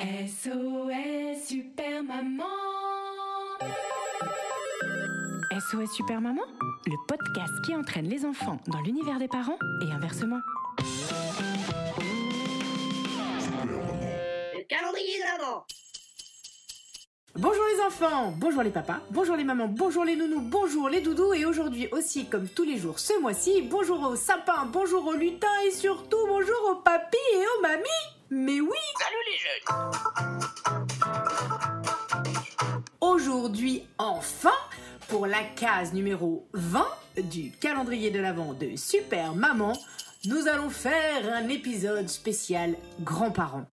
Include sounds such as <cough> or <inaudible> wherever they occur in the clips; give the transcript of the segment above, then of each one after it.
SOS Super Maman SOS Super Maman, le podcast qui entraîne les enfants dans l'univers des parents et inversement. Le calendrier de l'avant Bonjour les enfants, bonjour les papas, bonjour les mamans, bonjour les nounous, bonjour les doudous et aujourd'hui aussi comme tous les jours ce mois-ci, bonjour aux sapins, bonjour aux lutins et surtout bonjour aux papis et aux mamies. Mais oui Salut les jeunes. Aujourd'hui enfin, pour la case numéro 20 du calendrier de l'Avent de Super Maman, nous allons faire un épisode spécial grands-parents.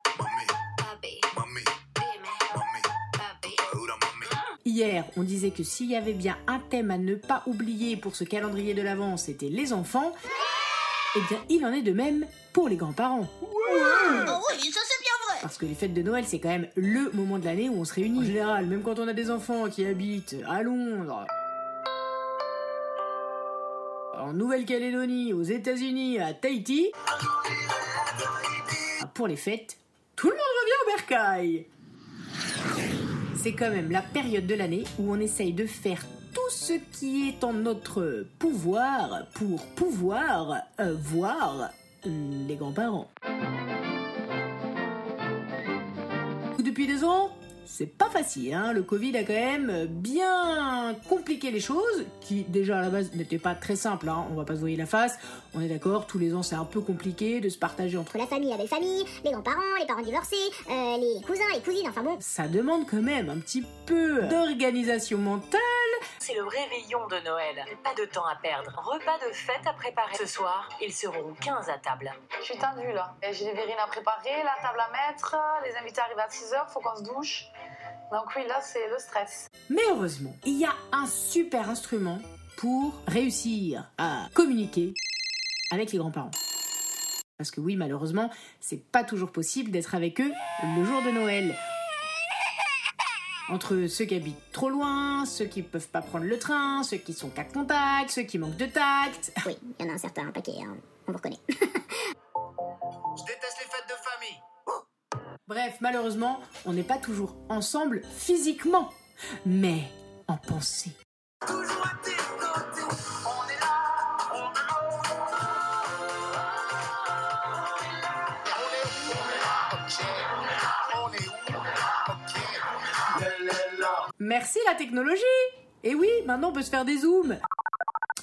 Hier, on disait que s'il y avait bien un thème à ne pas oublier pour ce calendrier de l'Avent, c'était les enfants. Eh bien, il en est de même pour les grands-parents oui, ça c'est bien vrai Parce que les fêtes de Noël, c'est quand même le moment de l'année où on se réunit. En général, même quand on a des enfants qui habitent à Londres, en Nouvelle-Calédonie, aux États-Unis, à Tahiti, pour les fêtes, tout le monde revient au bercail. C'est quand même la période de l'année où on essaye de faire tout ce qui est en notre pouvoir pour pouvoir euh, voir les grands-parents. Depuis deux ans, c'est pas facile, hein. le Covid a quand même bien compliqué les choses, qui déjà à la base n'étaient pas très simples, hein. on va pas se voiler la face, on est d'accord, tous les ans c'est un peu compliqué de se partager entre la famille, la belle famille, les grands-parents, les parents divorcés, euh, les cousins, les cousines, enfin bon. ça demande quand même un petit peu d'organisation mentale. C'est le réveillon de Noël. Pas de temps à perdre. Repas de fête à préparer. Ce soir, ils seront 15 à table. Je suis tendue là. Et J'ai les verrines à préparer, la table à mettre, les invités arrivent à 6h, faut qu'on se douche. Donc oui, là c'est le stress. Mais heureusement, il y a un super instrument pour réussir à communiquer avec les grands-parents. Parce que oui, malheureusement, c'est pas toujours possible d'être avec eux le jour de Noël. Entre ceux qui habitent trop loin, ceux qui peuvent pas prendre le train, ceux qui sont quatre contacts, ceux qui manquent de tact. <laughs> Oui, il y en a un certain paquet, hein. on vous reconnaît. <laughs> Je déteste les fêtes de famille Bref, malheureusement, on n'est pas toujours ensemble physiquement, mais en pensée. Toujours Merci la technologie Et oui, maintenant on peut se faire des zooms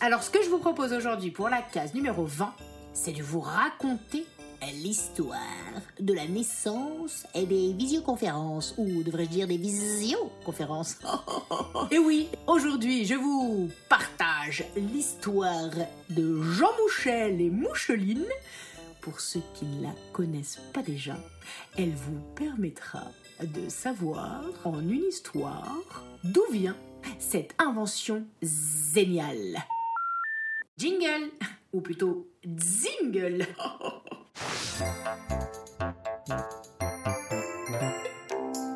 Alors ce que je vous propose aujourd'hui pour la case numéro 20, c'est de vous raconter l'histoire de la naissance et des visioconférences, ou devrais-je dire des visioconférences. <laughs> et oui, aujourd'hui je vous partage l'histoire de Jean Mouchel et Moucheline. Pour ceux qui ne la connaissent pas déjà, elle vous permettra de savoir en une histoire d'où vient cette invention géniale. Jingle, ou plutôt zingle. <laughs>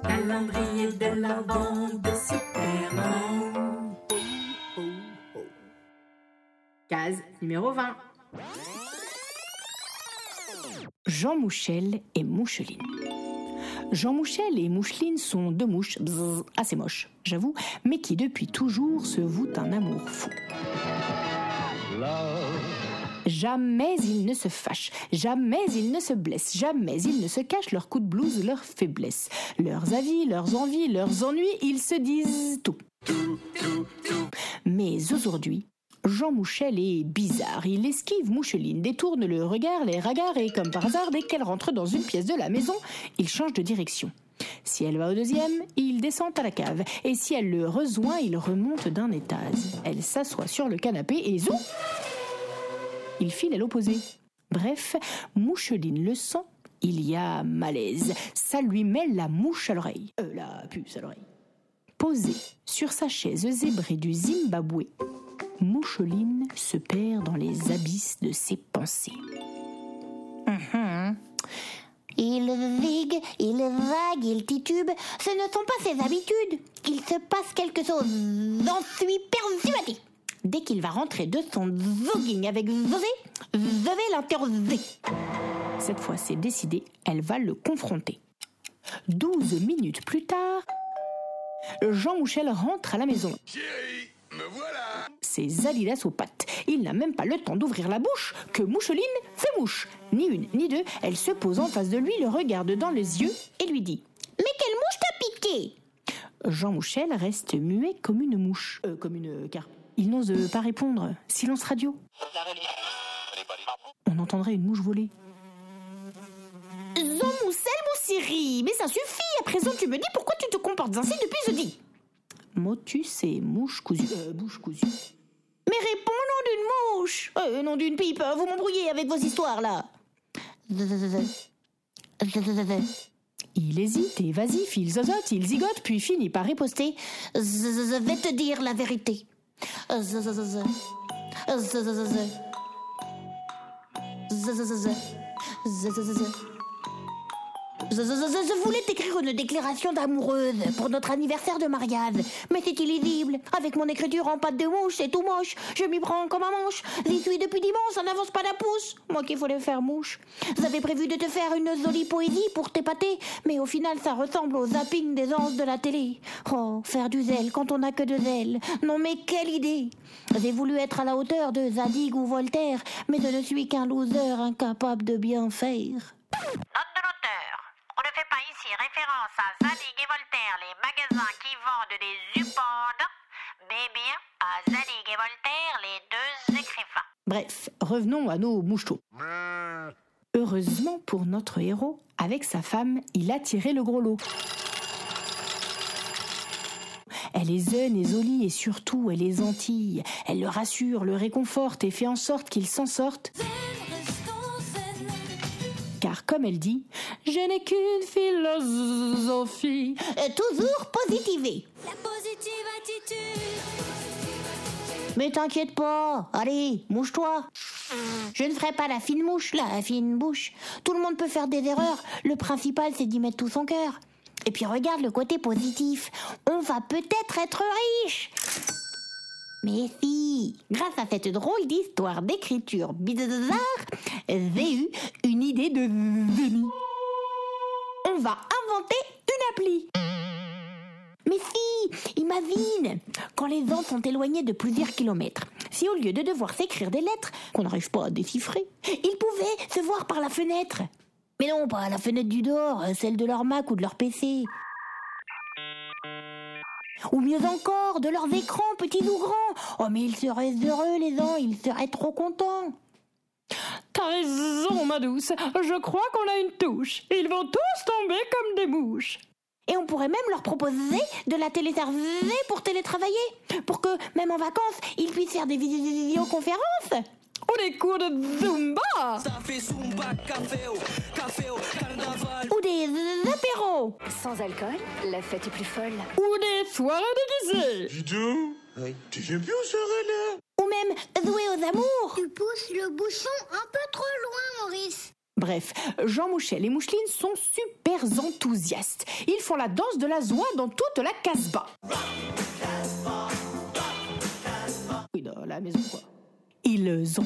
Calendrier de l'avant de Superman. Case numéro 20. Jean Mouchel et Moucheline. Jean Mouchel et Moucheline sont deux mouches assez moches, j'avoue, mais qui depuis toujours se vouent un amour fou. Jamais ils ne se fâchent, jamais ils ne se blessent, jamais ils ne se cachent leurs coups de blouse, leurs faiblesses, leurs avis, leurs envies, leurs ennuis, ils se disent tout. Mais aujourd'hui, Jean Mouchel est bizarre. Il esquive Moucheline, détourne le regard, les regards et comme par hasard, dès qu'elle rentre dans une pièce de la maison, il change de direction. Si elle va au deuxième, il descend à la cave. Et si elle le rejoint, il remonte d'un étage. Elle s'assoit sur le canapé et zoom Il file à l'opposé. Bref, Moucheline le sent il y a malaise. Ça lui met la mouche à l'oreille. Euh, la puce à l'oreille. Posée sur sa chaise zébrée du Zimbabwe, Moucheline se perd dans les abysses de ses pensées. Mhm. Il vigue, il vague, il titube. Ce ne sont pas ses habitudes. Il se passe quelque chose. J'en suis persuadée. Dès qu'il va rentrer de son voguing avec Zosé, je vais l'interroger. Cette fois, c'est décidé, elle va le confronter. Douze minutes plus tard, Jean Mouchel rentre à la maison. Chérie, me voilà Ses aux pattes. Il n'a même pas le temps d'ouvrir la bouche que Moucheline fait mouche. Ni une, ni deux, elle se pose en face de lui, le regarde dans les yeux et lui dit Mais quelle mouche t'a piqué? Jean Mouchel reste muet comme une mouche. Euh, comme une carpe. Il n'ose pas répondre. Silence radio. On entendrait une mouche voler. Jean Moussel, mon Siri, mais ça suffit. À présent, tu me dis pourquoi tu te comportes ainsi depuis jeudi. Motus et mouche cousue. Euh, bouche cousue. Mais réponds nom d'une mouche. Euh, nom d'une pipe. Vous m'embrouillez avec vos histoires là. Il hésite et vas-y, il zozote, il zigote, puis finit par riposter. Je vais te dire la vérité. Je, je- voulais t'écrire une déclaration d'amoureuse pour notre anniversaire de mariage, mais c'est illisible. Avec mon écriture en pâte de mouche, c'est tout moche. Je m'y prends comme un manche. J'y suis depuis dimanche, ça n'avance pas d'un pouce. Moi qui voulais faire mouche. J'avais prévu de te faire une jolie poésie pour t'épater, mais au final ça ressemble au zapping des anges de la télé. Oh, faire du zèle quand on n'a que de zèle. Non mais quelle idée J'ai voulu être à la hauteur de Zadig ou Voltaire, mais je ne suis qu'un loser incapable de bien faire. Note de l'auteur. On ne fait pas ici à Zadig et Voltaire, les magasins qui vendent des upandes, mais bien à Zadig et Voltaire, les deux écrivains. Bref, revenons à nos moucheteaux. Heureusement pour notre héros, avec sa femme, il a tiré le gros lot. Elle est zen et jolie et surtout elle est gentille. Elle le rassure, le réconforte et fait en sorte qu'il s'en sorte. Car comme elle dit, je n'ai qu'une philosophie. Toujours positiver. La positive attitude. Mais t'inquiète pas, allez, mouche-toi. Je ne ferai pas la fine mouche, la fine bouche. Tout le monde peut faire des erreurs. Le principal, c'est d'y mettre tout son cœur. Et puis regarde le côté positif. On va peut-être être riche. Mais si, grâce à cette drôle d'histoire d'écriture bizarre, j'ai eu une idée de génie. On va inventer une appli. Mais si, imagine, quand les gens sont éloignés de plusieurs kilomètres, si au lieu de devoir s'écrire des lettres qu'on n'arrive pas à déchiffrer, ils pouvaient se voir par la fenêtre. Mais non, pas la fenêtre du dehors, celle de leur Mac ou de leur PC. Ou mieux encore, de leurs écrans, petits ou grands. Oh, mais ils seraient heureux, les gens, ils seraient trop contents. T'as raison, ma douce. Je crois qu'on a une touche. Ils vont tous tomber comme des mouches. Et on pourrait même leur proposer de la télécharger pour télétravailler, pour que, même en vacances, ils puissent faire des vid- vidéoconférences. Ou des cours de Zumba. Ou des apéros. Sans alcool, la fête est plus folle. Ou des soirées déguisées. Dis donc Tu sais plus où serait là Ou même jouer aux amours. Tu pousses le bouchon un peu trop loin, Maurice. Bref, Jean Mouchel et Moucheline sont super enthousiastes. Ils font la danse de la joie dans toute la Casbah. Oui, dans la maison, quoi. Ils jean,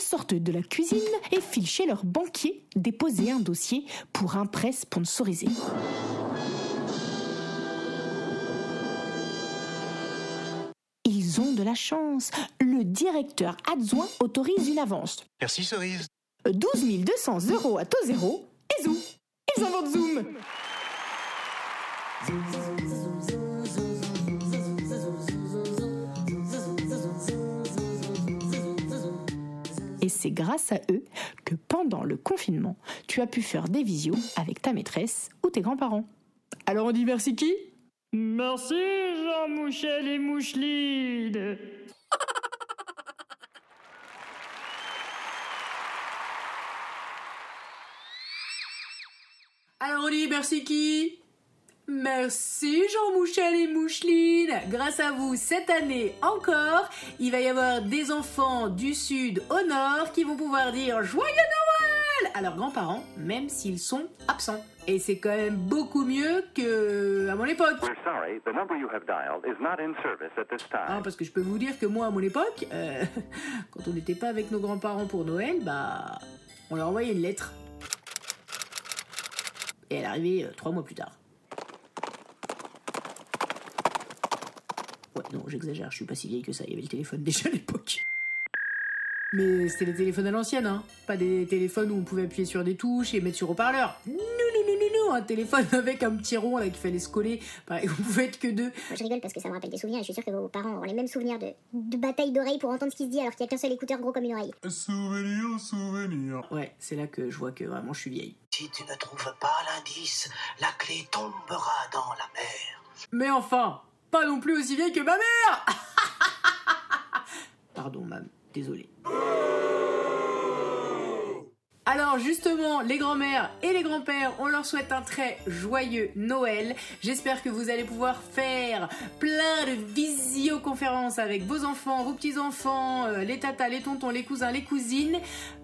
sortent de la cuisine et filent chez leur banquier déposer un dossier pour un prêt sponsorisé. Ils ont de la chance. Le directeur adjoint autorise une avance. Merci Cerise. 12 200 euros à taux zéro et zou. Ils inventent Zoom. C'est grâce à eux que pendant le confinement, tu as pu faire des visios avec ta maîtresse ou tes grands-parents. Alors on dit merci qui? Merci Jean Mouchel et Moucheline. Alors on dit merci qui? Merci Jean Mouchel et Moucheline. Grâce à vous, cette année encore, il va y avoir des enfants du sud au nord qui vont pouvoir dire Joyeux Noël à leurs grands-parents, même s'ils sont absents. Et c'est quand même beaucoup mieux que à mon époque. Parce que je peux vous dire que moi, à mon époque, euh, <laughs> quand on n'était pas avec nos grands-parents pour Noël, bah, on leur envoyait une lettre. Et elle arrivait euh, trois mois plus tard. Non, j'exagère, je suis pas si vieille que ça. Il y avait le téléphone <laughs> déjà à l'époque. Mais c'était les téléphones à l'ancienne, hein. Pas des téléphones où on pouvait appuyer sur des touches et mettre sur haut-parleur. Non, non, non, non, non, un téléphone <laughs> avec un petit rond là qu'il fallait se coller. Pareil, on pouvait être que deux. Moi, je rigole parce que ça me rappelle des souvenirs et je suis sûre que vos parents auront les mêmes souvenirs de, de bataille d'oreilles pour entendre ce qui se dit alors qu'il y a qu'un seul écouteur gros comme une oreille. Souvenir, souvenir. Ouais, c'est là que je vois que vraiment je suis vieille. Si tu ne trouves pas l'indice, la clé tombera dans la mer. Mais enfin, pas non plus aussi vieille que ma mère <laughs> Pardon, mam, désolé. Alors justement, les grands-mères et les grands-pères, on leur souhaite un très joyeux Noël. J'espère que vous allez pouvoir faire plein de visioconférences avec vos enfants, vos petits-enfants, euh, les tatas, les tontons, les cousins, les cousines.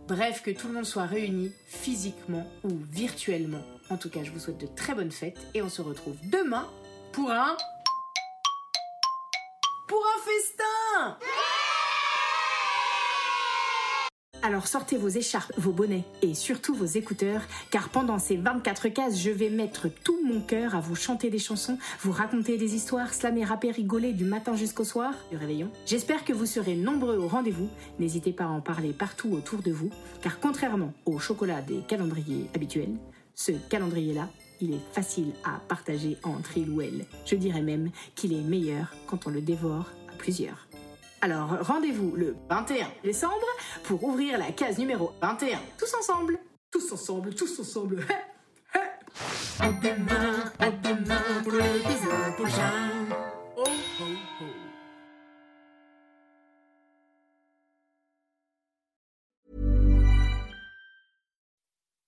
Bref, que tout le monde soit réuni physiquement ou virtuellement. En tout cas, je vous souhaite de très bonnes fêtes et on se retrouve demain pour un... Pour un festin Alors sortez vos écharpes, vos bonnets et surtout vos écouteurs, car pendant ces 24 cases, je vais mettre tout mon cœur à vous chanter des chansons, vous raconter des histoires, slammer, rapper, rigoler du matin jusqu'au soir du réveillon. J'espère que vous serez nombreux au rendez-vous. N'hésitez pas à en parler partout autour de vous, car contrairement au chocolat des calendriers habituels, ce calendrier-là, il est facile à partager entre il ou elle. Je dirais même qu'il est meilleur quand on le dévore à plusieurs. Alors rendez-vous le 21 décembre pour ouvrir la case numéro 21. Tous ensemble Tous ensemble, tous ensemble <laughs> À demain, à demain pour Oh ho ho